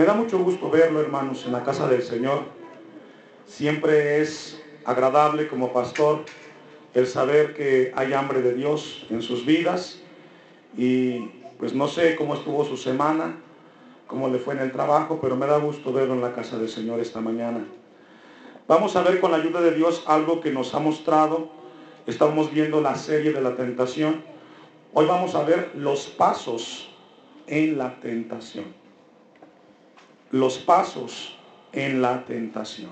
Me da mucho gusto verlo, hermanos, en la casa del Señor. Siempre es agradable como pastor el saber que hay hambre de Dios en sus vidas. Y pues no sé cómo estuvo su semana, cómo le fue en el trabajo, pero me da gusto verlo en la casa del Señor esta mañana. Vamos a ver con la ayuda de Dios algo que nos ha mostrado. Estamos viendo la serie de la tentación. Hoy vamos a ver los pasos en la tentación los pasos en la tentación.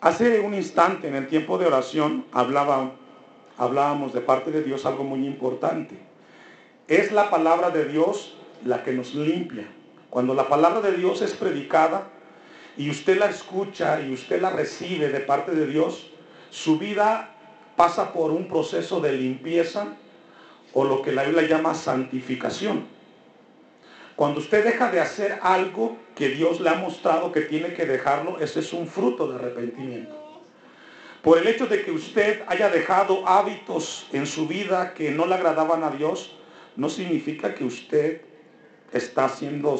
Hace un instante en el tiempo de oración hablábamos de parte de Dios algo muy importante. Es la palabra de Dios la que nos limpia. Cuando la palabra de Dios es predicada y usted la escucha y usted la recibe de parte de Dios, su vida pasa por un proceso de limpieza o lo que la Biblia llama santificación. Cuando usted deja de hacer algo que Dios le ha mostrado que tiene que dejarlo, ese es un fruto de arrepentimiento. Por el hecho de que usted haya dejado hábitos en su vida que no le agradaban a Dios, no significa que usted está siendo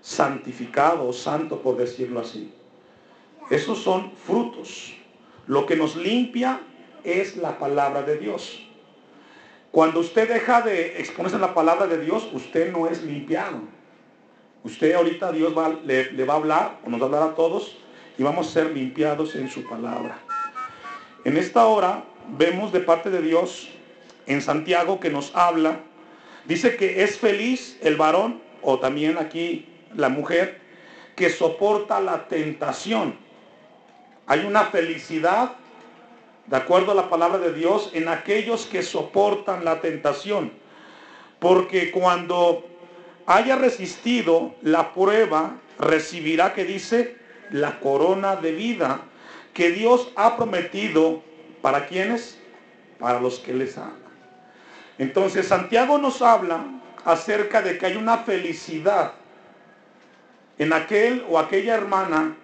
santificado o santo, por decirlo así. Esos son frutos. Lo que nos limpia es la palabra de Dios. Cuando usted deja de exponerse a la palabra de Dios, usted no es limpiado. Usted ahorita Dios le, le, va a hablar, o nos va a hablar a todos, y vamos a ser limpiados en su palabra. En esta hora vemos de parte de Dios en Santiago que nos habla, dice que es feliz el varón, o también aquí la mujer, que soporta la tentación. Hay una felicidad de acuerdo a la palabra de Dios, en aquellos que soportan la tentación. Porque cuando haya resistido la prueba, recibirá, que dice, la corona de vida que Dios ha prometido para quienes, para los que les aman. Entonces Santiago nos habla acerca de que hay una felicidad en aquel o aquella hermana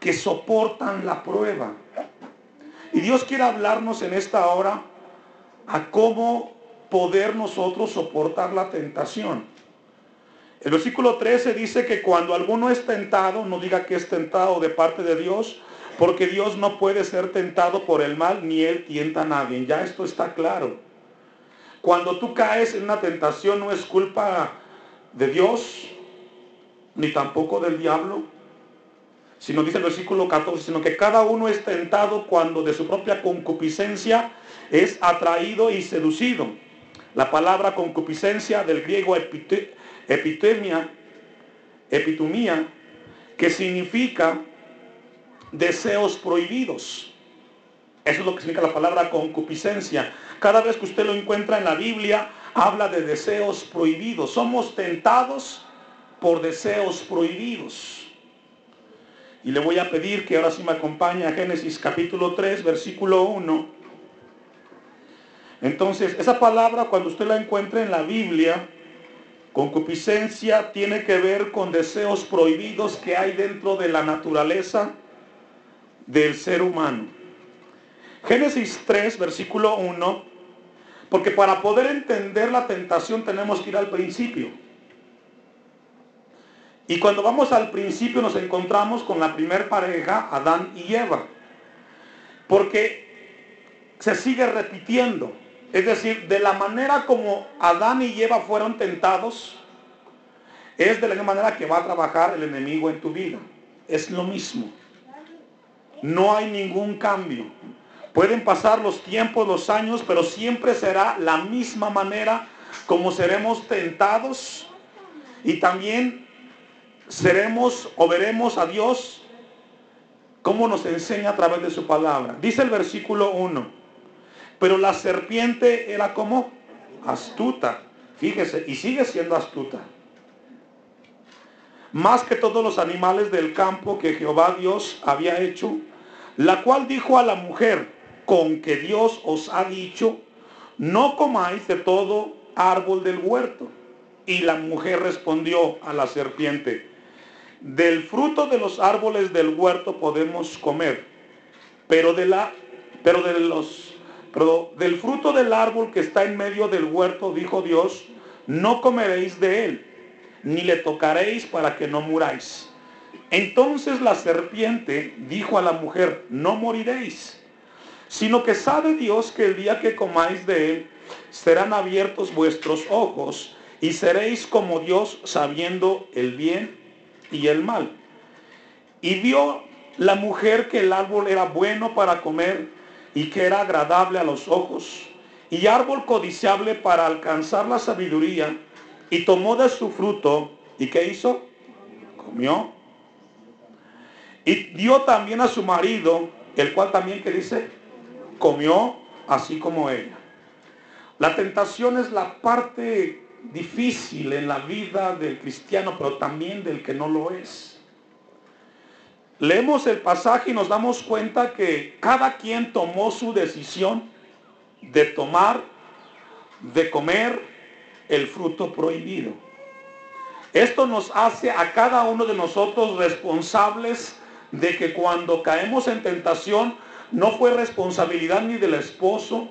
que soportan la prueba. Y Dios quiere hablarnos en esta hora a cómo poder nosotros soportar la tentación. El versículo 13 dice que cuando alguno es tentado, no diga que es tentado de parte de Dios, porque Dios no puede ser tentado por el mal, ni Él tienta a nadie. Ya esto está claro. Cuando tú caes en una tentación no es culpa de Dios, ni tampoco del diablo, sino dice el versículo 14, sino que cada uno es tentado cuando de su propia concupiscencia es atraído y seducido. La palabra concupiscencia del griego epitemia, epitumía, que significa deseos prohibidos. Eso es lo que significa la palabra concupiscencia. Cada vez que usted lo encuentra en la Biblia, habla de deseos prohibidos. Somos tentados por deseos prohibidos. Y le voy a pedir que ahora sí me acompañe a Génesis capítulo 3, versículo 1. Entonces, esa palabra cuando usted la encuentre en la Biblia, concupiscencia tiene que ver con deseos prohibidos que hay dentro de la naturaleza del ser humano. Génesis 3, versículo 1, porque para poder entender la tentación tenemos que ir al principio. Y cuando vamos al principio nos encontramos con la primer pareja, Adán y Eva. Porque se sigue repitiendo. Es decir, de la manera como Adán y Eva fueron tentados, es de la misma manera que va a trabajar el enemigo en tu vida. Es lo mismo. No hay ningún cambio. Pueden pasar los tiempos, los años, pero siempre será la misma manera como seremos tentados y también seremos o veremos a Dios como nos enseña a través de su palabra. Dice el versículo 1, pero la serpiente era como astuta, fíjese, y sigue siendo astuta. Más que todos los animales del campo que Jehová Dios había hecho, la cual dijo a la mujer, con que Dios os ha dicho, no comáis de todo árbol del huerto. Y la mujer respondió a la serpiente, del fruto de los árboles del huerto podemos comer, pero de la pero de los del fruto del árbol que está en medio del huerto dijo Dios, no comeréis de él, ni le tocaréis para que no muráis. Entonces la serpiente dijo a la mujer, no moriréis, sino que sabe Dios que el día que comáis de él, serán abiertos vuestros ojos y seréis como Dios sabiendo el bien y el mal. Y vio la mujer que el árbol era bueno para comer y que era agradable a los ojos y árbol codiciable para alcanzar la sabiduría y tomó de su fruto y ¿qué hizo? Comió. Y dio también a su marido, el cual también que dice, comió así como ella. La tentación es la parte difícil en la vida del cristiano, pero también del que no lo es. Leemos el pasaje y nos damos cuenta que cada quien tomó su decisión de tomar, de comer el fruto prohibido. Esto nos hace a cada uno de nosotros responsables de que cuando caemos en tentación no fue responsabilidad ni del esposo,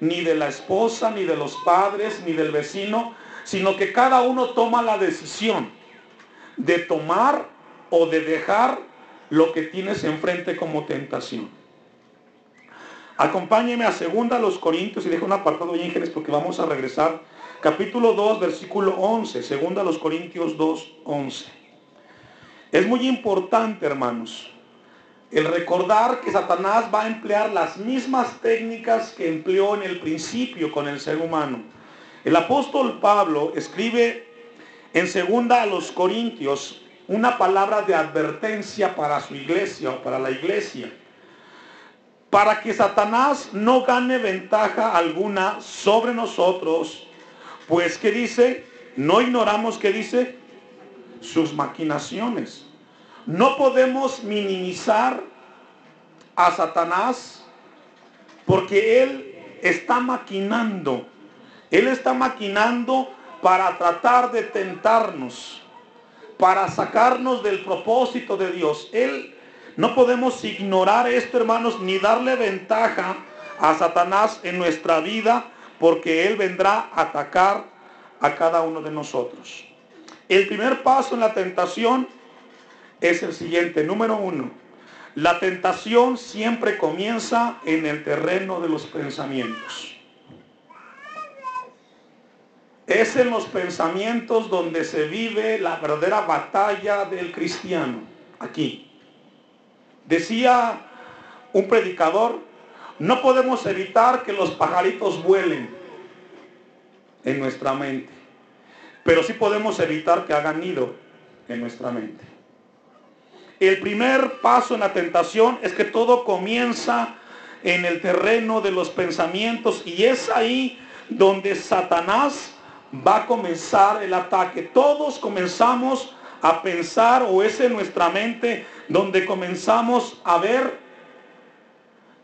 ni de la esposa, ni de los padres, ni del vecino, sino que cada uno toma la decisión de tomar o de dejar lo que tienes enfrente como tentación. Acompáñeme a segunda los Corintios y dejo un apartado de ángeles porque vamos a regresar. Capítulo 2, versículo 11. Segunda los Corintios 2, 11. Es muy importante, hermanos, el recordar que Satanás va a emplear las mismas técnicas que empleó en el principio con el ser humano. El apóstol Pablo escribe en segunda a los Corintios una palabra de advertencia para su iglesia o para la iglesia. Para que Satanás no gane ventaja alguna sobre nosotros, pues que dice, no ignoramos que dice sus maquinaciones. No podemos minimizar a Satanás porque él está maquinando. Él está maquinando para tratar de tentarnos, para sacarnos del propósito de Dios. Él no podemos ignorar esto, hermanos, ni darle ventaja a Satanás en nuestra vida, porque Él vendrá a atacar a cada uno de nosotros. El primer paso en la tentación es el siguiente. Número uno, la tentación siempre comienza en el terreno de los pensamientos. Es en los pensamientos donde se vive la verdadera batalla del cristiano. Aquí. Decía un predicador, no podemos evitar que los pajaritos vuelen en nuestra mente, pero sí podemos evitar que hagan nido en nuestra mente. El primer paso en la tentación es que todo comienza en el terreno de los pensamientos y es ahí donde Satanás va a comenzar el ataque. Todos comenzamos a pensar o es en nuestra mente donde comenzamos a ver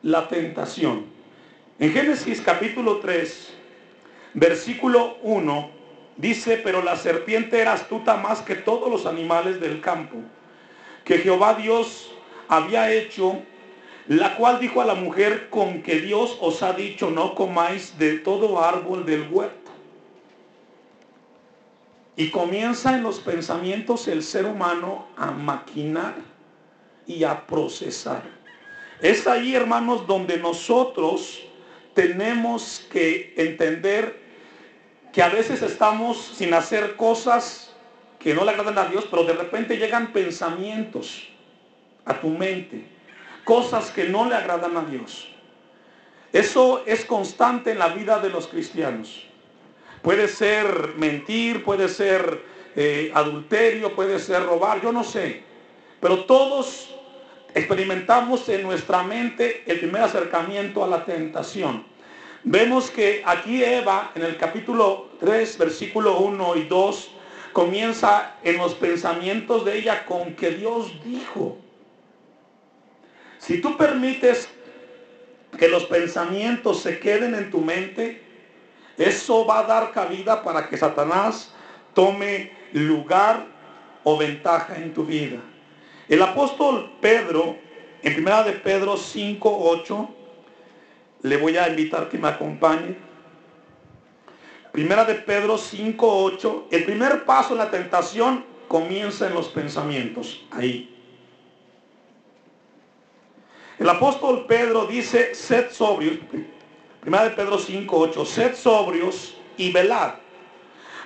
la tentación. En Génesis capítulo 3, versículo 1, dice, pero la serpiente era astuta más que todos los animales del campo que Jehová Dios había hecho, la cual dijo a la mujer, con que Dios os ha dicho, no comáis de todo árbol del huerto. Y comienza en los pensamientos el ser humano a maquinar y a procesar. Es ahí, hermanos, donde nosotros tenemos que entender que a veces estamos sin hacer cosas que no le agradan a Dios, pero de repente llegan pensamientos a tu mente, cosas que no le agradan a Dios. Eso es constante en la vida de los cristianos. Puede ser mentir, puede ser eh, adulterio, puede ser robar, yo no sé. Pero todos experimentamos en nuestra mente el primer acercamiento a la tentación. Vemos que aquí Eva, en el capítulo 3, versículo 1 y 2, comienza en los pensamientos de ella con que Dios dijo. Si tú permites que los pensamientos se queden en tu mente, eso va a dar cabida para que Satanás tome lugar o ventaja en tu vida. El apóstol Pedro, en primera de Pedro 5, 8, le voy a invitar que me acompañe. Primera de Pedro 5.8. El primer paso en la tentación comienza en los pensamientos. Ahí. El apóstol Pedro dice, sed sobrios. Primera de Pedro 5.8. Sed sobrios y velad.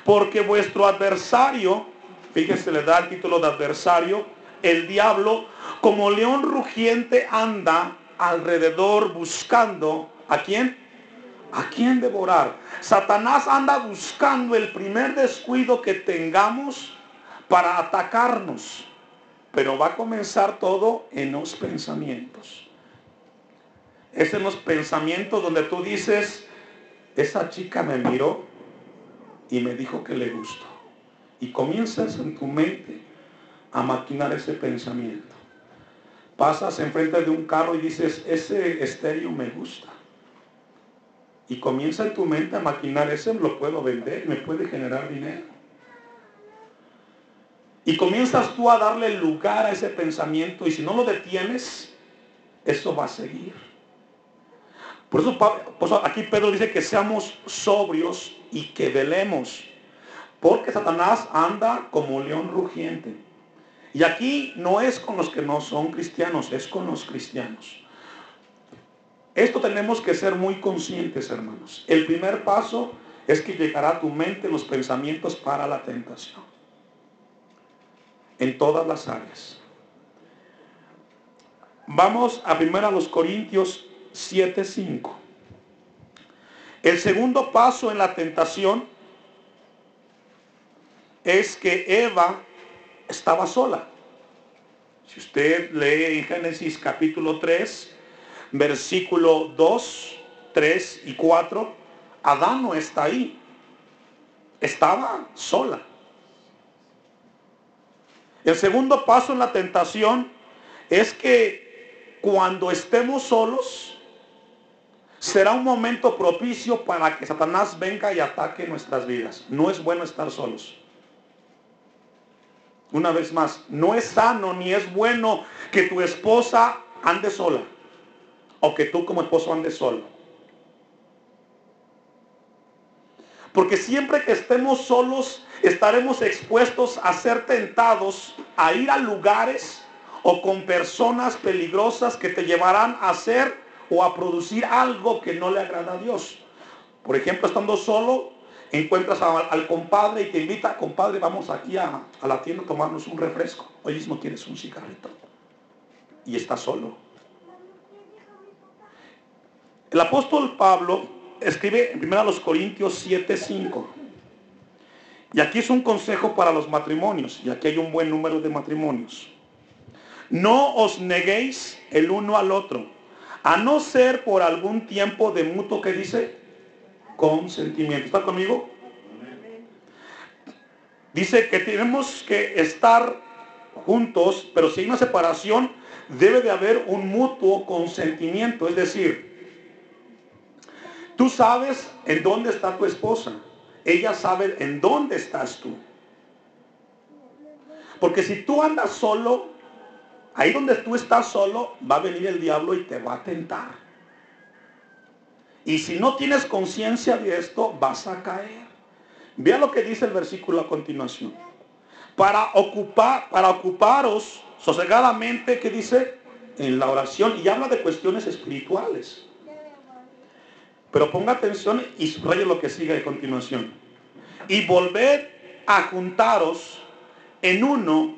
Porque vuestro adversario, fíjese, le da el título de adversario, el diablo, como león rugiente anda alrededor buscando a quién? ¿A quién devorar? Satanás anda buscando el primer descuido que tengamos para atacarnos. Pero va a comenzar todo en los pensamientos. Es en los pensamientos donde tú dices, esa chica me miró y me dijo que le gustó. Y comienzas en tu mente a maquinar ese pensamiento. Pasas enfrente de un carro y dices, ese estéreo me gusta. Y comienza en tu mente a maquinar, ese lo puedo vender, me puede generar dinero. Y comienzas tú a darle lugar a ese pensamiento y si no lo detienes, eso va a seguir. Por eso, aquí Pedro dice que seamos sobrios y que velemos. Porque Satanás anda como león rugiente. Y aquí no es con los que no son cristianos, es con los cristianos. Esto tenemos que ser muy conscientes, hermanos. El primer paso es que llegará a tu mente los pensamientos para la tentación. En todas las áreas. Vamos a primero a los Corintios 7:5. El segundo paso en la tentación es que Eva estaba sola. Si usted lee en Génesis capítulo 3, versículo 2, 3 y 4, Adán no está ahí. Estaba sola. El segundo paso en la tentación es que cuando estemos solos, será un momento propicio para que Satanás venga y ataque nuestras vidas. No es bueno estar solos. Una vez más, no es sano ni es bueno que tu esposa ande sola o que tú como esposo andes solo. Porque siempre que estemos solos estaremos expuestos a ser tentados a ir a lugares o con personas peligrosas que te llevarán a hacer o a producir algo que no le agrada a Dios. Por ejemplo, estando solo, encuentras al, compadre y te invita, compadre, vamos aquí a, la tienda a tomarnos un refresco. Hoy mismo quieres un cigarrito. Y está solo. El apóstol Pablo escribe en 1 Corintios 7:5. Y aquí es un consejo para los matrimonios. Y aquí hay un buen número de matrimonios. No os neguéis el uno al otro, a no ser por algún tiempo de mutuo que dice consentimiento. ¿Está conmigo? Dice que tenemos que estar juntos, pero si hay una separación, debe de haber un mutuo consentimiento. Es decir, tú sabes en dónde está tu esposa. Ella sabe en dónde estás tú. Porque si tú andas solo, ahí donde tú estás solo, va a venir el diablo y te va a tentar. Y si no tienes conciencia de esto, vas a caer. Vea lo que dice el versículo a continuación. Para ocupar, para ocuparos sosegadamente, que dice en la oración, y habla de cuestiones espirituales. Pero ponga atención y subraye lo que sigue a continuación. Y volver a juntaros en uno,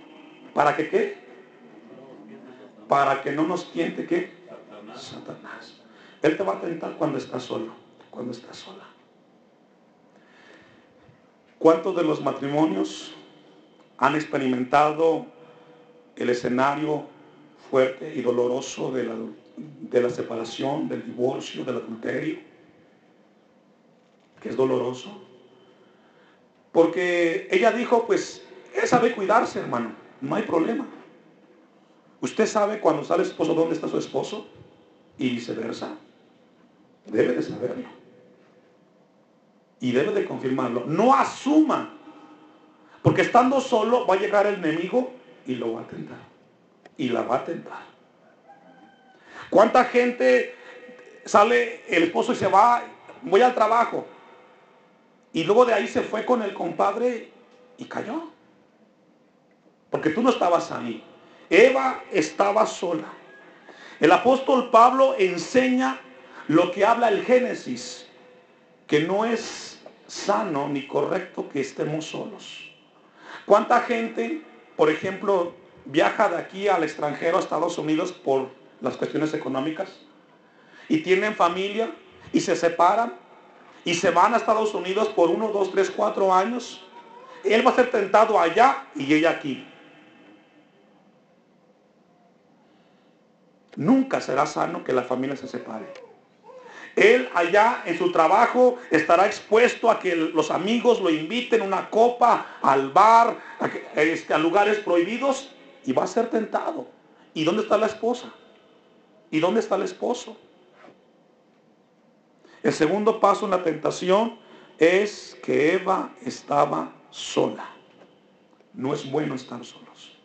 ¿para que qué? Para que no nos tiente qué? Satanás. Él te va a tentar cuando estás solo, cuando estás sola. ¿Cuántos de los matrimonios han experimentado el escenario fuerte y doloroso de la, de la separación, del divorcio, del adulterio? Que es doloroso. Porque ella dijo, pues, él sabe cuidarse, hermano, no hay problema. Usted sabe cuando sale esposo dónde está su esposo y viceversa. Debe de saberlo. Y debe de confirmarlo. No asuma. Porque estando solo va a llegar el enemigo y lo va a tentar. Y la va a tentar. ¿Cuánta gente sale el esposo y se va, voy al trabajo? Y luego de ahí se fue con el compadre y cayó. Porque tú no estabas ahí. Eva estaba sola. El apóstol Pablo enseña lo que habla el Génesis, que no es sano ni correcto que estemos solos. ¿Cuánta gente, por ejemplo, viaja de aquí al extranjero, a Estados Unidos, por las cuestiones económicas? Y tienen familia y se separan y se van a Estados Unidos por uno, dos, tres, cuatro años. Él va a ser tentado allá y ella aquí. Nunca será sano que la familia se separe. Él allá en su trabajo estará expuesto a que los amigos lo inviten a una copa, al bar, a, este, a lugares prohibidos y va a ser tentado. ¿Y dónde está la esposa? ¿Y dónde está el esposo? El segundo paso en la tentación es que Eva estaba sola. No es bueno estar solos.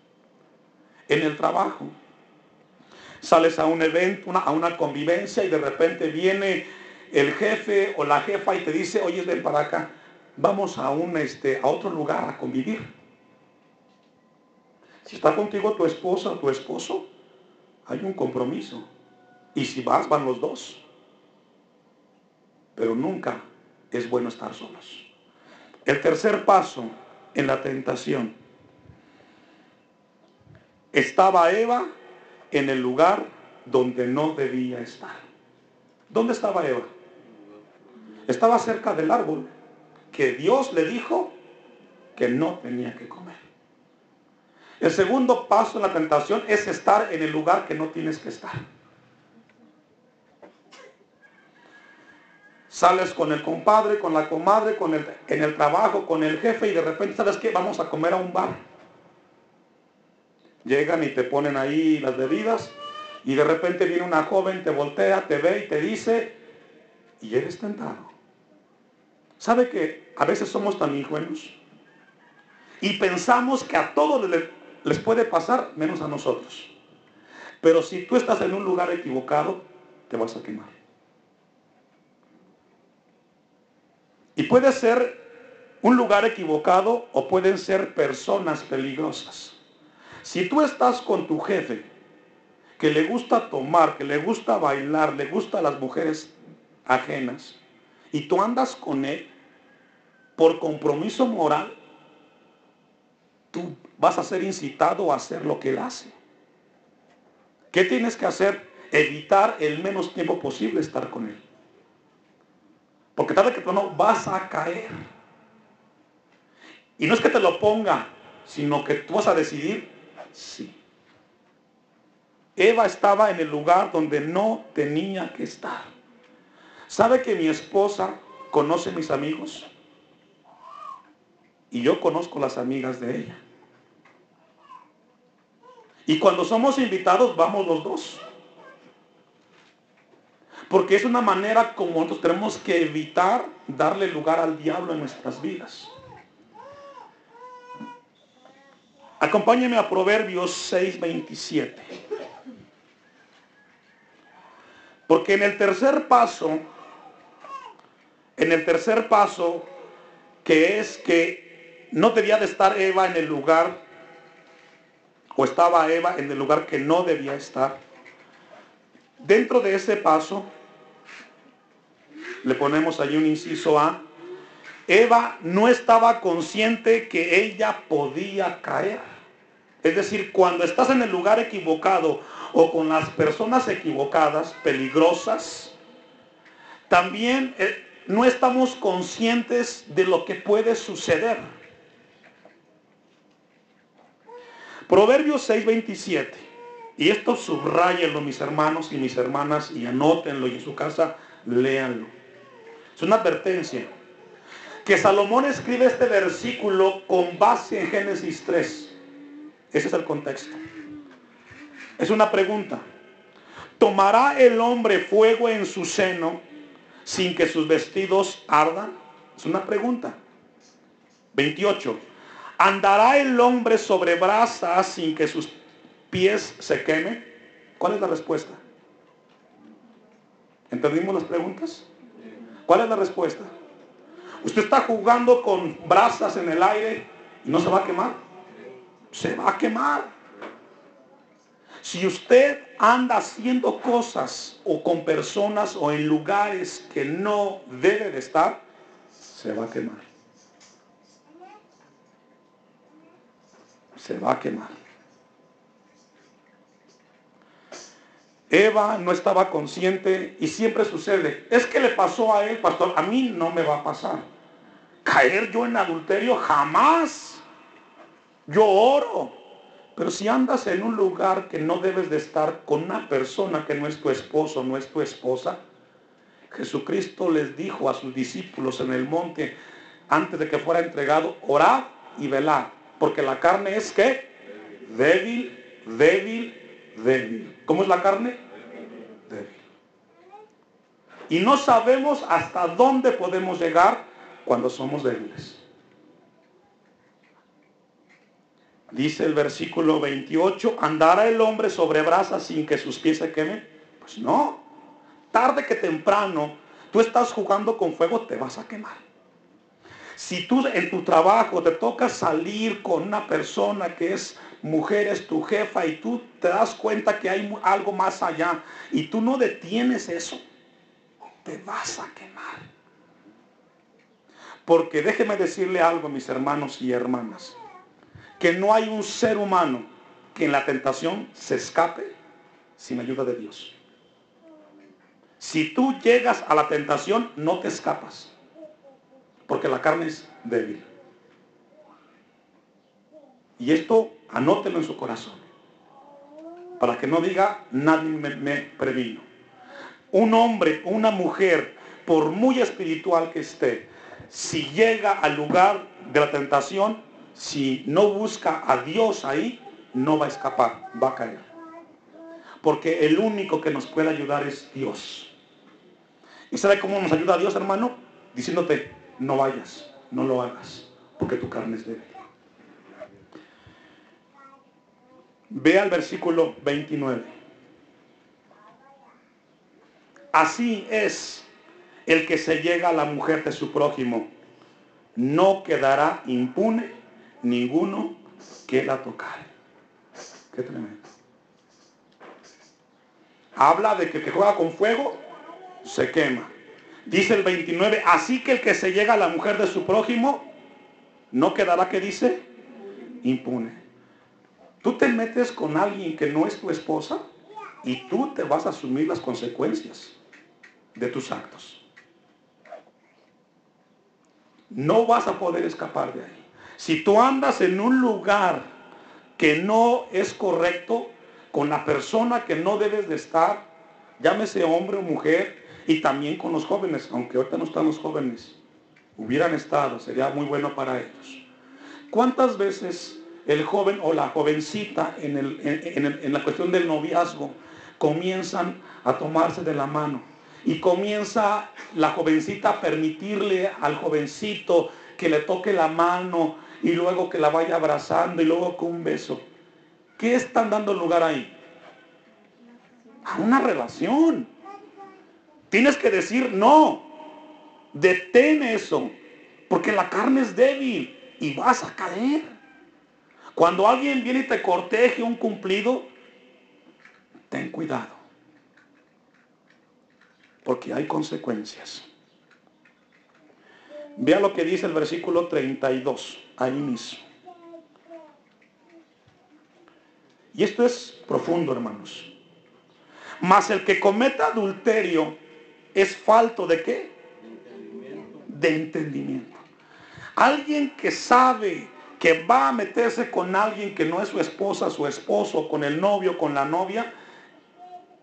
En el trabajo, sales a un evento, a una convivencia y de repente viene el jefe o la jefa y te dice, oye, ven para acá, vamos a, un, este, a otro lugar a convivir. Si está contigo tu esposa o tu esposo, hay un compromiso. Y si vas, van los dos. Pero nunca es bueno estar solos. El tercer paso en la tentación. Estaba Eva en el lugar donde no debía estar. ¿Dónde estaba Eva? Estaba cerca del árbol que Dios le dijo que no tenía que comer. El segundo paso en la tentación es estar en el lugar que no tienes que estar. Sales con el compadre, con la comadre, con el, en el trabajo, con el jefe y de repente, ¿sabes qué? Vamos a comer a un bar. Llegan y te ponen ahí las bebidas y de repente viene una joven, te voltea, te ve y te dice, y eres tentado. ¿Sabe que a veces somos tan ingenuos? Y pensamos que a todos les, les puede pasar menos a nosotros. Pero si tú estás en un lugar equivocado, te vas a quemar. Y puede ser un lugar equivocado o pueden ser personas peligrosas. Si tú estás con tu jefe, que le gusta tomar, que le gusta bailar, le gusta a las mujeres ajenas, y tú andas con él por compromiso moral, tú vas a ser incitado a hacer lo que él hace. ¿Qué tienes que hacer? Evitar el menos tiempo posible estar con él. Porque tarde que tú no vas a caer. Y no es que te lo ponga, sino que tú vas a decidir Sí. Eva estaba en el lugar donde no tenía que estar. ¿Sabe que mi esposa conoce mis amigos? Y yo conozco las amigas de ella. Y cuando somos invitados vamos los dos. Porque es una manera como nosotros tenemos que evitar darle lugar al diablo en nuestras vidas. Acompáñeme a Proverbios 6:27. Porque en el tercer paso, en el tercer paso, que es que no debía de estar Eva en el lugar, o estaba Eva en el lugar que no debía estar, dentro de ese paso, le ponemos ahí un inciso A, Eva no estaba consciente que ella podía caer. Es decir, cuando estás en el lugar equivocado o con las personas equivocadas, peligrosas, también eh, no estamos conscientes de lo que puede suceder. Proverbios 6:27. Y esto subrayenlo mis hermanos y mis hermanas y anótenlo y en su casa léanlo. Es una advertencia. Que Salomón escribe este versículo con base en Génesis 3. Ese es el contexto. Es una pregunta. ¿Tomará el hombre fuego en su seno sin que sus vestidos ardan? Es una pregunta. 28. ¿Andará el hombre sobre brasas sin que sus pies se quemen? ¿Cuál es la respuesta? ¿Entendimos las preguntas? ¿Cuál es la respuesta? Usted está jugando con brasas en el aire y no se va a quemar. Se va a quemar. Si usted anda haciendo cosas o con personas o en lugares que no debe de estar, se va a quemar. Se va a quemar. Eva no estaba consciente y siempre sucede. Es que le pasó a él, pastor, a mí no me va a pasar caer yo en adulterio jamás. Yo oro. Pero si andas en un lugar que no debes de estar con una persona que no es tu esposo, no es tu esposa, Jesucristo les dijo a sus discípulos en el monte, antes de que fuera entregado, orad y velad, porque la carne es que débil, débil, débil. ¿Cómo es la carne? Débil. Y no sabemos hasta dónde podemos llegar cuando somos débiles. Dice el versículo 28, ¿andará el hombre sobre brasas sin que sus pies se quemen? Pues no. Tarde que temprano, tú estás jugando con fuego, te vas a quemar. Si tú en tu trabajo te toca salir con una persona que es mujer, es tu jefa, y tú te das cuenta que hay algo más allá, y tú no detienes eso, te vas a quemar. Porque déjeme decirle algo, mis hermanos y hermanas, que no hay un ser humano que en la tentación se escape sin ayuda de Dios. Si tú llegas a la tentación, no te escapas, porque la carne es débil. Y esto anótelo en su corazón, para que no diga, nadie me, me previno. Un hombre, una mujer, por muy espiritual que esté, si llega al lugar de la tentación, si no busca a Dios ahí, no va a escapar, va a caer. Porque el único que nos puede ayudar es Dios. ¿Y sabe cómo nos ayuda Dios, hermano? Diciéndote, no vayas, no lo hagas, porque tu carne es débil. Ve al versículo 29. Así es el que se llega a la mujer de su prójimo, no quedará impune ninguno que la tocare. Qué tremendo. Habla de que el que juega con fuego se quema. Dice el 29, así que el que se llega a la mujer de su prójimo, no quedará, que dice? Impune. Tú te metes con alguien que no es tu esposa y tú te vas a asumir las consecuencias de tus actos no vas a poder escapar de ahí. Si tú andas en un lugar que no es correcto, con la persona que no debes de estar, llámese hombre o mujer, y también con los jóvenes, aunque ahorita no están los jóvenes, hubieran estado, sería muy bueno para ellos. ¿Cuántas veces el joven o la jovencita en, en la cuestión del noviazgo comienzan a tomarse de la mano? y comienza la jovencita a permitirle al jovencito que le toque la mano y luego que la vaya abrazando y luego con un beso. ¿Qué están dando lugar ahí? A una relación. Tienes que decir no. Detén eso. Porque la carne es débil y vas a caer. Cuando alguien viene y te corteje un cumplido, ten cuidado porque hay consecuencias. Vea lo que dice el versículo 32, ahí mismo. Y esto es profundo, hermanos. Mas el que cometa adulterio es falto de qué? De entendimiento. Alguien que sabe que va a meterse con alguien que no es su esposa, su esposo, con el novio, con la novia,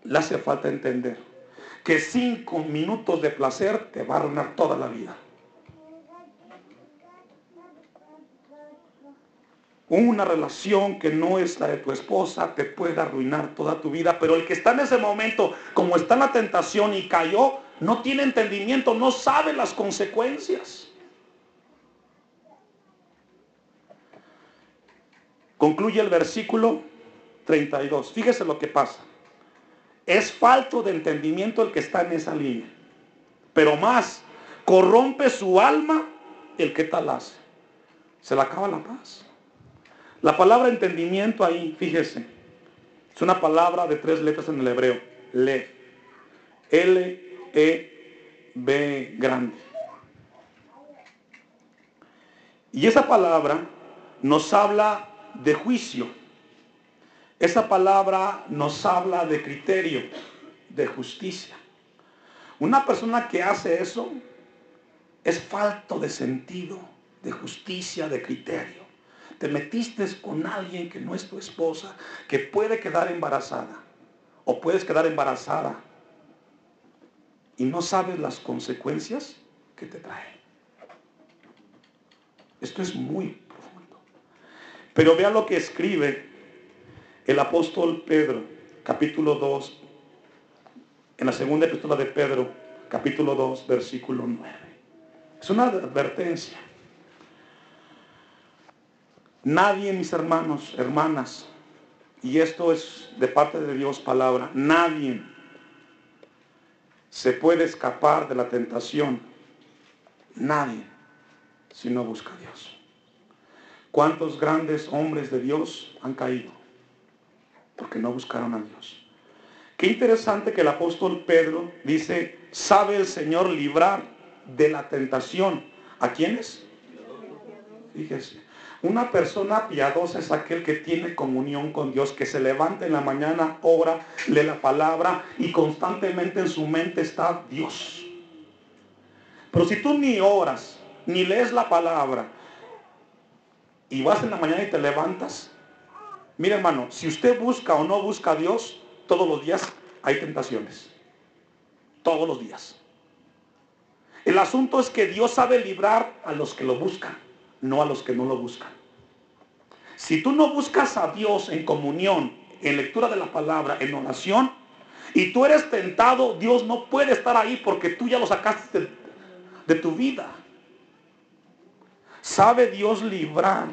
le hace falta entender que cinco minutos de placer te va a arruinar toda la vida. Una relación que no es la de tu esposa te puede arruinar toda tu vida, pero el que está en ese momento, como está en la tentación y cayó, no tiene entendimiento, no sabe las consecuencias. Concluye el versículo 32. Fíjese lo que pasa. Es falto de entendimiento el que está en esa línea. Pero más, corrompe su alma el qué tal hace, se le acaba la paz. La palabra entendimiento ahí, fíjese, es una palabra de tres letras en el hebreo, le, L, E, B grande. Y esa palabra nos habla de juicio. Esa palabra nos habla de criterio, de justicia. Una persona que hace eso es falto de sentido, de justicia, de criterio. Te metiste con alguien que no es tu esposa, que puede quedar embarazada o puedes quedar embarazada y no sabes las consecuencias que te trae. Esto es muy profundo. Pero vea lo que escribe el apóstol Pedro, capítulo 2, en la segunda epístola de Pedro, capítulo 2, versículo 9. Es una advertencia. Nadie, mis hermanos, hermanas, y esto es de parte de Dios palabra, nadie se puede escapar de la tentación. Nadie si no busca a Dios. ¿Cuántos grandes hombres de Dios han caído? Porque no buscaron a Dios. Qué interesante que el apóstol Pedro dice, sabe el Señor librar de la tentación. ¿A quiénes? Fíjese. Una persona piadosa es aquel que tiene comunión con Dios, que se levanta en la mañana, ora, lee la palabra y constantemente en su mente está Dios. Pero si tú ni oras, ni lees la palabra y vas en la mañana y te levantas, mire hermano, si usted busca o no busca a Dios, todos los días hay tentaciones. Todos los días. El asunto es que Dios sabe librar a los que lo buscan, no a los que no lo buscan. Si tú no buscas a Dios en comunión, en lectura de la palabra, en oración, y tú eres tentado, Dios no puede estar ahí porque tú ya lo sacaste de, tu vida. Sabe Dios librar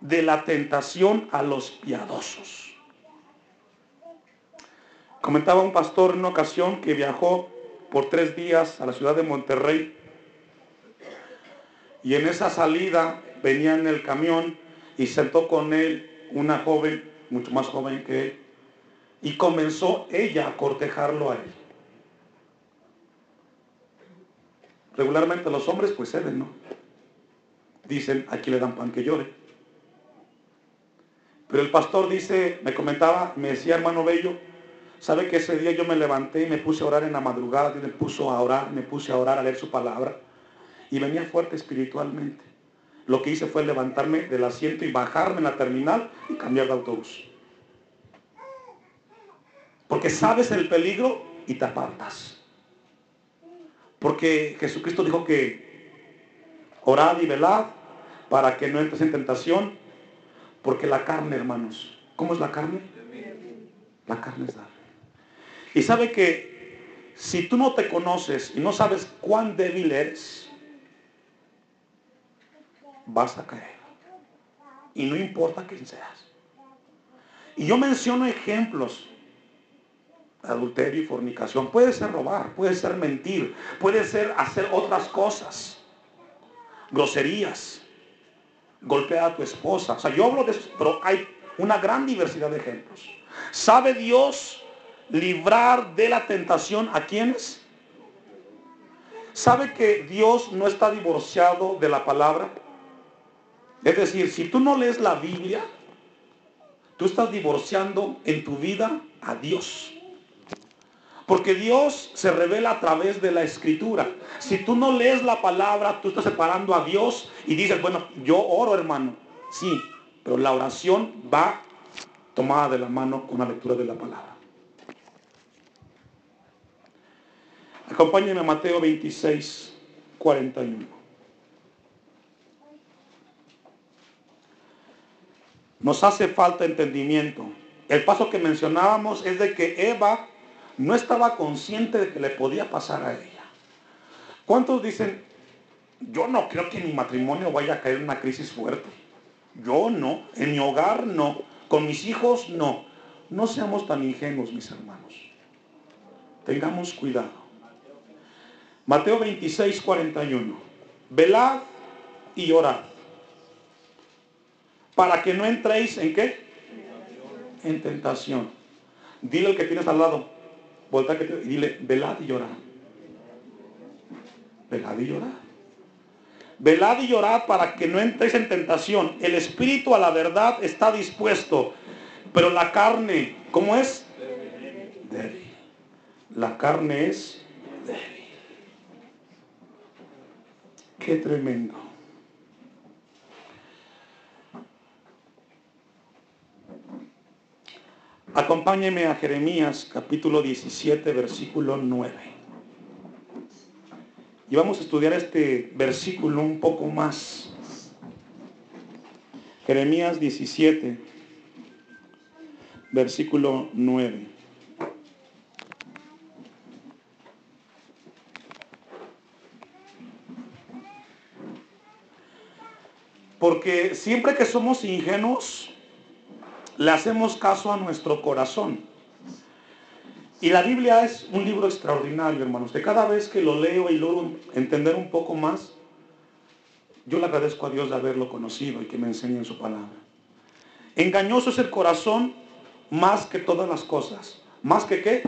de la tentación a los piadosos. Comentaba un pastor en una ocasión que viajó por tres días a la ciudad de Monterrey y en esa salida venía en el camión y sentó con él una joven, mucho más joven que él, y comenzó ella a cortejarlo a él. Regularmente los hombres pues ceden, ¿no? dicen, aquí le dan pan que llore. Pero el pastor dice, me comentaba, me decía hermano Bello, sabe que ese día yo me levanté y me puse a orar en la madrugada, y me puso a orar, me puse a orar, a leer su palabra, y venía fuerte espiritualmente. Lo que hice fue levantarme del asiento y bajarme en la terminal y cambiar de autobús. Porque sabes el peligro y te apartas. Porque Jesucristo dijo que Orad y velad para que no entres en tentación, porque la carne, hermanos, ¿cómo es la carne? La carne es dar. Y sabe que si tú no te conoces y no sabes cuán débil eres, vas a caer. Y no importa quién seas. Y yo menciono ejemplos. Adulterio y fornicación. Puede ser robar, puede ser mentir, puede ser hacer otras cosas groserías, golpear a tu esposa. O sea, yo hablo de eso, pero hay una gran diversidad de ejemplos. ¿Sabe Dios librar de la tentación a quienes? ¿Sabe que Dios no está divorciado de la palabra? Es decir, si tú no lees la Biblia, tú estás divorciando en tu vida a Dios. Porque Dios se revela a través de la escritura. Si tú no lees la palabra, tú estás separando a Dios y dices, bueno, yo oro hermano. Sí, pero la oración va tomada de la mano con la lectura de la palabra. Acompáñenme a Mateo 26, 41. Nos hace falta entendimiento. El paso que mencionábamos es de que Eva no estaba consciente de que le podía pasar a ella. ¿Cuántos dicen, yo no creo que mi matrimonio vaya a caer en una crisis fuerte? Yo no, en mi hogar no, con mis hijos no. No seamos tan ingenuos, mis hermanos. Tengamos cuidado. Mateo 26, 41. velad y orad. Para que no entréis en qué? En tentación. Dile al que tienes al lado. Vuelta que te, y dile, velad y llorad. Velad y llorad. Velad y llorad para que no entréis en tentación. El espíritu a la verdad está dispuesto, pero la carne, ¿cómo es? Débil. La carne es débil. Qué tremendo. Acompáñeme a Jeremías capítulo 17, versículo 9. Y vamos a estudiar este versículo un poco más. Jeremías 17, versículo 9. Porque siempre que somos ingenuos, le hacemos caso a nuestro corazón. Y la Biblia es un libro extraordinario, hermanos, que cada vez que lo leo y logro entender un poco más, yo le agradezco a Dios de haberlo conocido y que me enseñe en su palabra. Engañoso es el corazón más que todas las cosas. ¿Más que qué?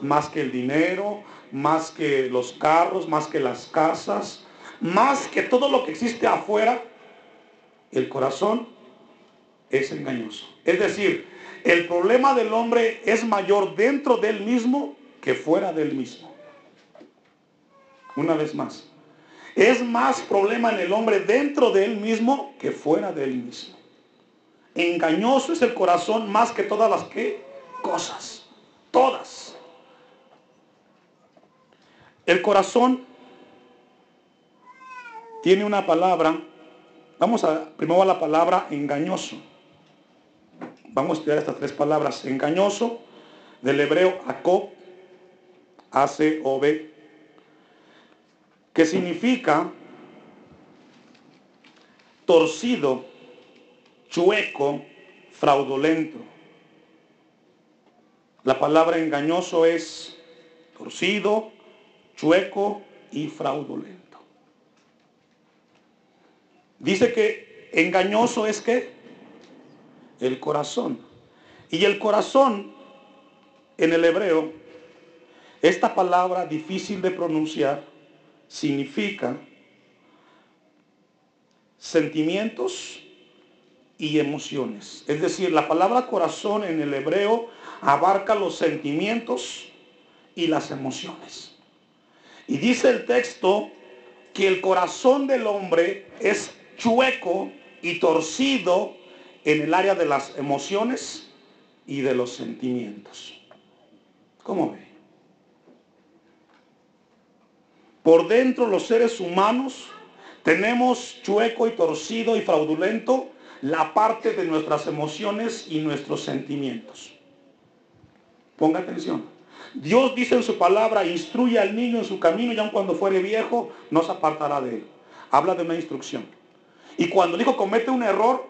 Más que el dinero, más que los carros, más que las casas, más que todo lo que existe afuera. El corazón es engañoso. Es decir, el problema del hombre es mayor dentro del mismo que fuera del mismo. Una vez más, es más problema en el hombre dentro de él mismo que fuera de él mismo. Engañoso es el corazón más que todas las cosas. Todas. El corazón tiene una palabra. Vamos a primero a la palabra engañoso. Vamos a estudiar estas tres palabras. Engañoso, del hebreo A-C-O-B, que significa torcido, chueco, fraudulento. La palabra engañoso es torcido, chueco y fraudulento. Dice que engañoso es que el corazón. Y el corazón, en el hebreo, esta palabra difícil de pronunciar, significa sentimientos y emociones. Es decir, la palabra corazón en el hebreo abarca los sentimientos y las emociones. Y dice el texto que el corazón del hombre es chueco y torcido en el área de las emociones y de los sentimientos. ¿Cómo ve? Por dentro los seres humanos tenemos chueco y torcido y fraudulento la parte de nuestras emociones y nuestros sentimientos. Ponga atención. Dios dice en su palabra, instruye al niño en su camino y aun cuando fuere viejo, no se apartará de él. Habla de una instrucción. Y cuando el hijo comete un error,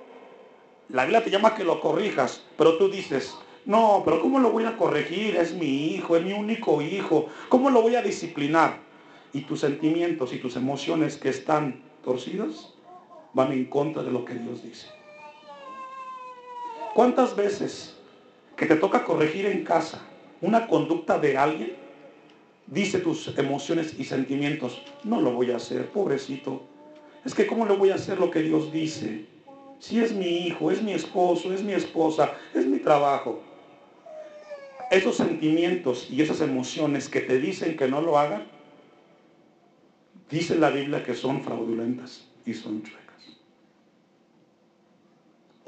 la Biblia te llama que lo corrijas, pero tú dices, no, pero ¿cómo lo voy a corregir? Es mi hijo, es mi único hijo. ¿Cómo lo voy a disciplinar? Y tus sentimientos y tus emociones que están torcidos van en contra de lo que Dios dice. ¿Cuántas veces que te toca corregir en casa una conducta de alguien, dice tus emociones y sentimientos, no lo voy a hacer, pobrecito. Es que ¿cómo le voy a hacer lo que Dios dice? Si es mi hijo, es mi esposo, es mi esposa, es mi trabajo. Esos sentimientos y esas emociones que te dicen que no lo hagan, dice la Biblia que son fraudulentas y son chuecas.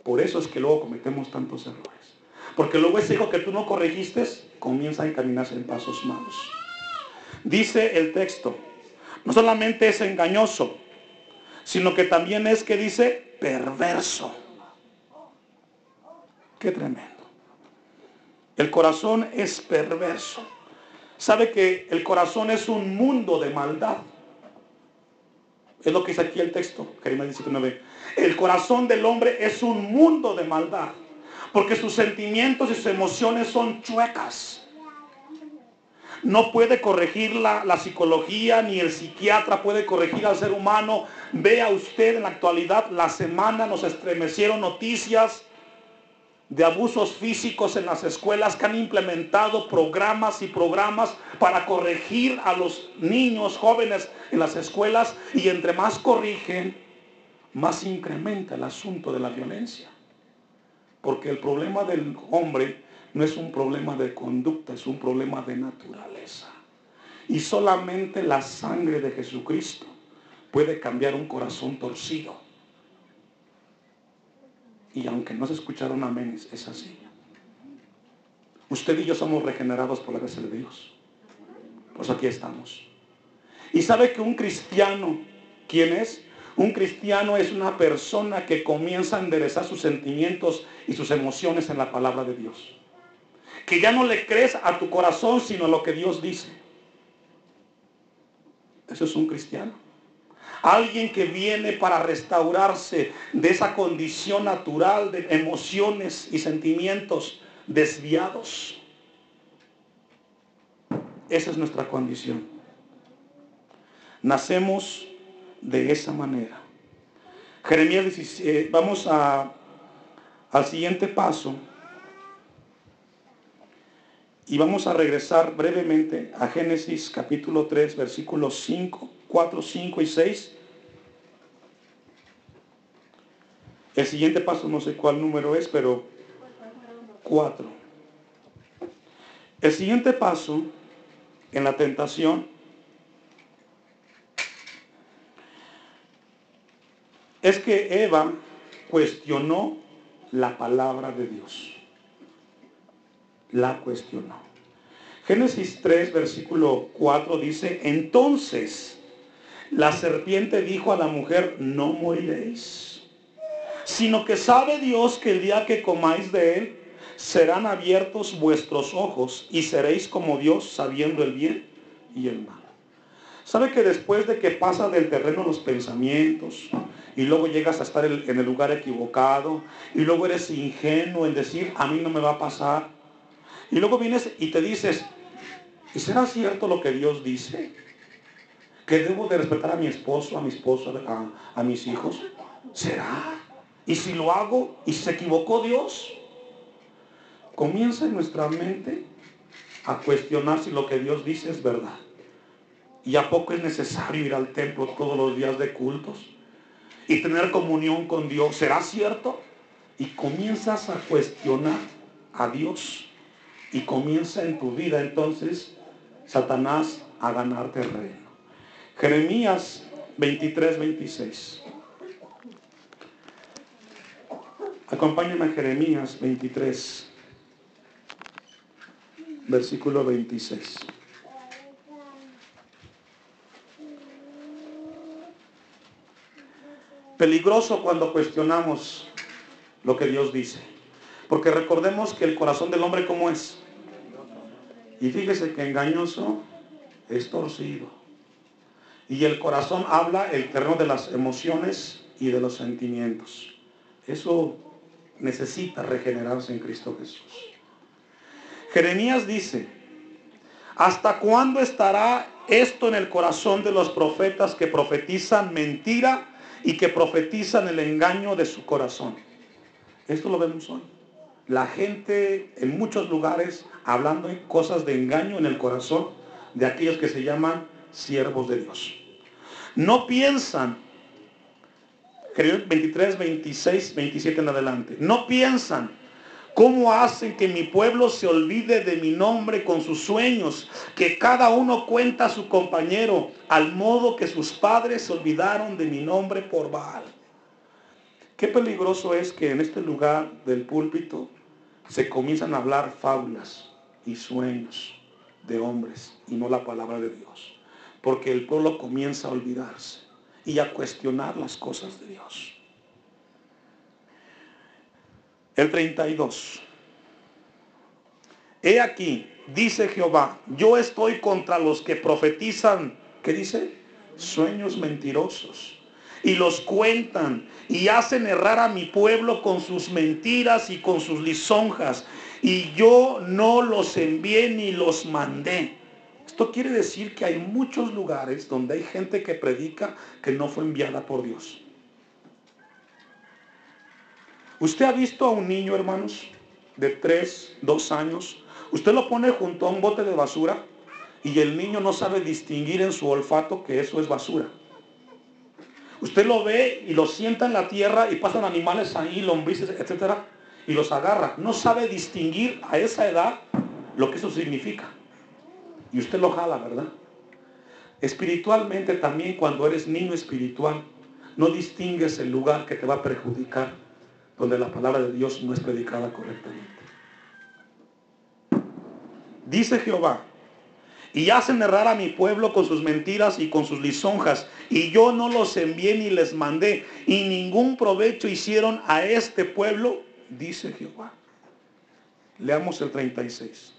Por eso es que luego cometemos tantos errores. Porque luego ese hijo que tú no corregiste comienza a encaminarse en pasos malos. Dice el texto, no solamente es engañoso, sino que también es que dice perverso. Qué tremendo. El corazón es perverso. Sabe que el corazón es un mundo de maldad. Es lo que dice aquí el texto, Jeremías 19. El corazón del hombre es un mundo de maldad. Porque sus sentimientos y sus emociones son chuecas. No puede corregir la, psicología, ni el psiquiatra puede corregir al ser humano. Vea usted en la actualidad, la semana nos estremecieron noticias de abusos físicos en las escuelas que han implementado programas y programas para corregir a los niños jóvenes en las escuelas y entre más corrigen, más incrementa el asunto de la violencia. Porque el problema del hombre no es un problema de conducta, es un problema de naturaleza. Y solamente la sangre de Jesucristo puede cambiar un corazón torcido. Y aunque no se escucharon amén, es así. Usted y yo somos regenerados por la gracia de Dios. Pues aquí estamos. Y sabe que un cristiano, ¿quién es? Un cristiano es una persona que comienza a enderezar sus sentimientos y sus emociones en la palabra de Dios. Que ya no le crees a tu corazón, sino a lo que Dios dice. Eso es un cristiano. Alguien que viene para restaurarse de esa condición natural de emociones y sentimientos desviados. Esa es nuestra condición. Nacemos de esa manera. Jeremías 17, vamos a, al siguiente paso y vamos a regresar brevemente a Génesis capítulo 3, versículos 5, 4, 5 y 6. El siguiente paso no sé cuál número es, pero 4. El siguiente paso en la tentación es que Eva cuestionó la palabra de Dios. La cuestionó. Génesis 3, versículo 4 dice, entonces la serpiente dijo a la mujer, no moriréis, sino que sabe Dios que el día que comáis de él, serán abiertos vuestros ojos y seréis como Dios sabiendo el bien y el mal. ¿Sabe que después de que pasa del terreno los pensamientos, y luego llegas a estar en el lugar equivocado y luego eres ingenuo en decir, a mí no me va a pasar. Y luego vienes y te dices, ¿y será cierto lo que Dios dice? ¿Que debo de respetar a mi esposo, a mi esposa, a, a mis hijos? ¿Será? ¿Y si lo hago y se equivocó Dios? Comienza en nuestra mente a cuestionar si lo que Dios dice es verdad. ¿Y a poco es necesario ir al templo todos los días de cultos? y tener comunión con Dios. ¿Será cierto? Y comienzas a cuestionar a Dios. Y comienza en tu vida entonces Satanás a ganar terreno. Jeremías 23, 26. Acompáñame a Jeremías 23, versículo 26. peligroso cuando cuestionamos lo que Dios dice. Porque recordemos que el corazón del hombre como es. Y fíjese que engañoso es torcido. Y el corazón habla el terreno de las emociones y de los sentimientos. Eso necesita regenerarse en Cristo Jesús. Jeremías dice, ¿hasta cuándo estará esto en el corazón de los profetas que profetizan mentira y que profetizan el engaño de su corazón. Esto lo vemos hoy. La gente en muchos lugares hablando cosas de engaño en el corazón de aquellos que se llaman siervos de Dios. No piensan, 23, 26, 27 en adelante, no piensan ¿Cómo hacen que mi pueblo se olvide de mi nombre con sus sueños? Que cada uno cuenta a su compañero, al modo que sus padres se olvidaron de mi nombre por Baal. Qué peligroso es que en este lugar del púlpito se comienzan a hablar fábulas y sueños de hombres y no la palabra de Dios. Porque el pueblo comienza a olvidarse y a cuestionar las cosas de Dios. El 32. He aquí, dice Jehová, yo estoy contra los que profetizan, ¿qué dice? Sueños mentirosos. Y los cuentan y hacen errar a mi pueblo con sus mentiras y con sus lisonjas. Y yo no los envié ni los mandé. Esto quiere decir que hay muchos lugares donde hay gente que predica que no fue enviada por Dios. ¿Usted ha visto a un niño, hermanos, de 3, 2 años? Usted lo pone junto a un bote de basura y el niño no sabe distinguir en su olfato que eso es basura. Usted lo ve y lo sienta en la tierra y pasan animales ahí, lombrices, etcétera, y los agarra. No sabe distinguir a esa edad lo que eso significa. Y usted lo jala, ¿verdad? Espiritualmente también cuando eres niño espiritual, no distingues el lugar que te va a perjudicar, donde la palabra de Dios no es predicada correctamente. Dice Jehová, y hacen errar a mi pueblo con sus mentiras y con sus lisonjas. Y yo no los envié ni les mandé. Y ningún provecho hicieron a este pueblo, dice Jehová. Leamos el 36.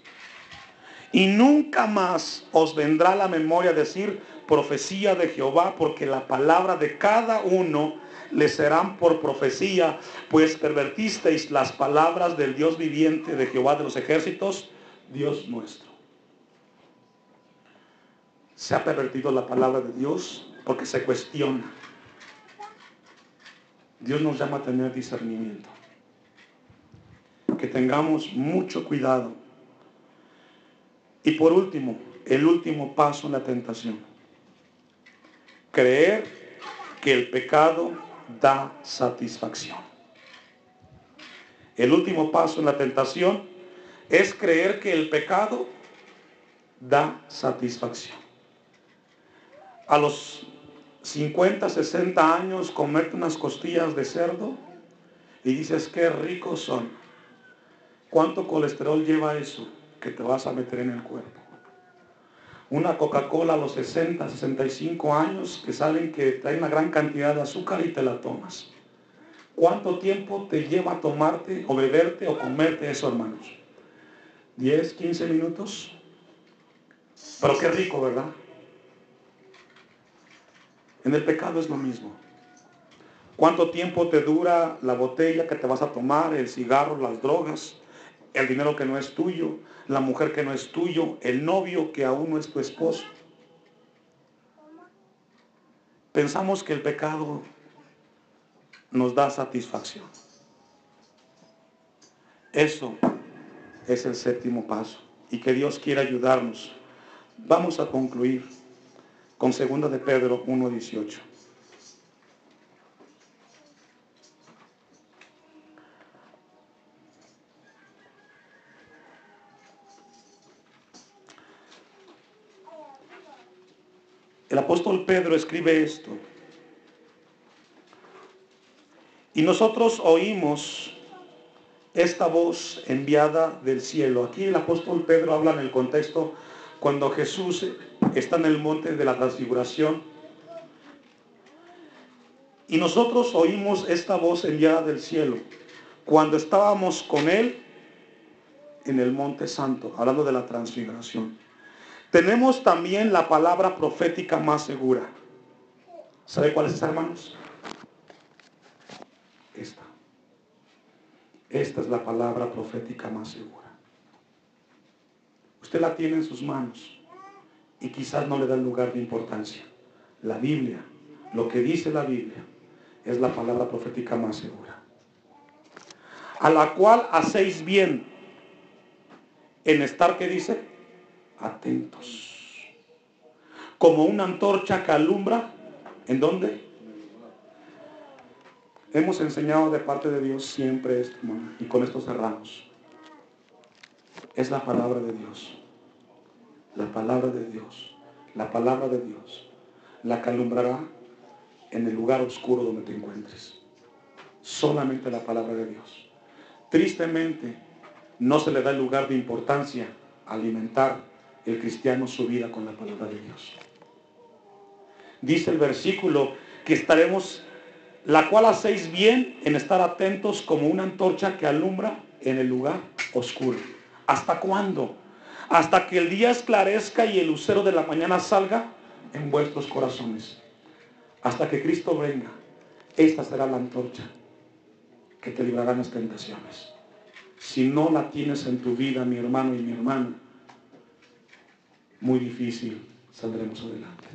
Y nunca más os vendrá la memoria decir profecía de Jehová, porque la palabra de cada uno le serán por profecía, pues pervertisteis las palabras del Dios viviente de Jehová de los ejércitos, Dios nuestro se ha pervertido la palabra de Dios porque se cuestiona. Dios nos llama a tener discernimiento. Que tengamos mucho cuidado. Y por último, el último paso en la tentación. Creer que el pecado da satisfacción. El último paso en la tentación es creer que el pecado da satisfacción a los 50, 60 años comerte unas costillas de cerdo y dices qué ricos son. ¿Cuánto colesterol lleva eso que te vas a meter en el cuerpo? Una Coca-Cola a los 60, 65 años que salen que trae una gran cantidad de azúcar y te la tomas. ¿Cuánto tiempo te lleva tomarte o beberte o comerte eso, hermanos? ¿10, 15 minutos? Pero qué rico, ¿verdad? En el pecado es lo mismo. ¿Cuánto tiempo te dura la botella que te vas a tomar, el cigarro, las drogas, el dinero que no es tuyo, la mujer que no es tuyo, el novio que aún no es tu esposo? Pensamos que el pecado nos da satisfacción. Eso es el séptimo paso y que Dios quiera ayudarnos. Vamos a concluir con 2 de Pedro 1.18. El apóstol Pedro escribe esto. Y nosotros oímos esta voz enviada del cielo. Aquí el apóstol Pedro habla en el contexto cuando Jesús está en el monte de la transfiguración. Y nosotros oímos esta voz enviada del cielo cuando estábamos con Él en el monte santo, hablando de la transfiguración. Tenemos también la palabra profética más segura. ¿Sabe cuál es esa, hermanos? Esta. Esta es la palabra profética más segura. Usted la tiene en sus manos y quizás no le da lugar de importancia. La Biblia, lo que dice la Biblia, es la palabra profética más segura. A la cual hacéis bien en estar, ¿qué dice? Atentos. Como una antorcha que alumbra, ¿en dónde? Hemos enseñado de parte de Dios siempre esto, y con esto cerramos. Es la palabra de Dios la palabra de Dios, la palabra de Dios, la que alumbrará en el lugar oscuro donde te encuentres. Solamente la palabra de Dios. Tristemente, no se le da el lugar de importancia a alimentar el cristiano su vida con la palabra de Dios. Dice el versículo que estaremos, la cual hacéis bien en estar atentos como una antorcha que alumbra en el lugar oscuro. ¿Hasta cuándo? Hasta que el día esclarezca y el lucero de la mañana salga en vuestros corazones. Hasta que Cristo venga, esta será la antorcha que te librará las tentaciones. Si no la tienes en tu vida, mi hermano y mi hermana, muy difícil, saldremos adelante.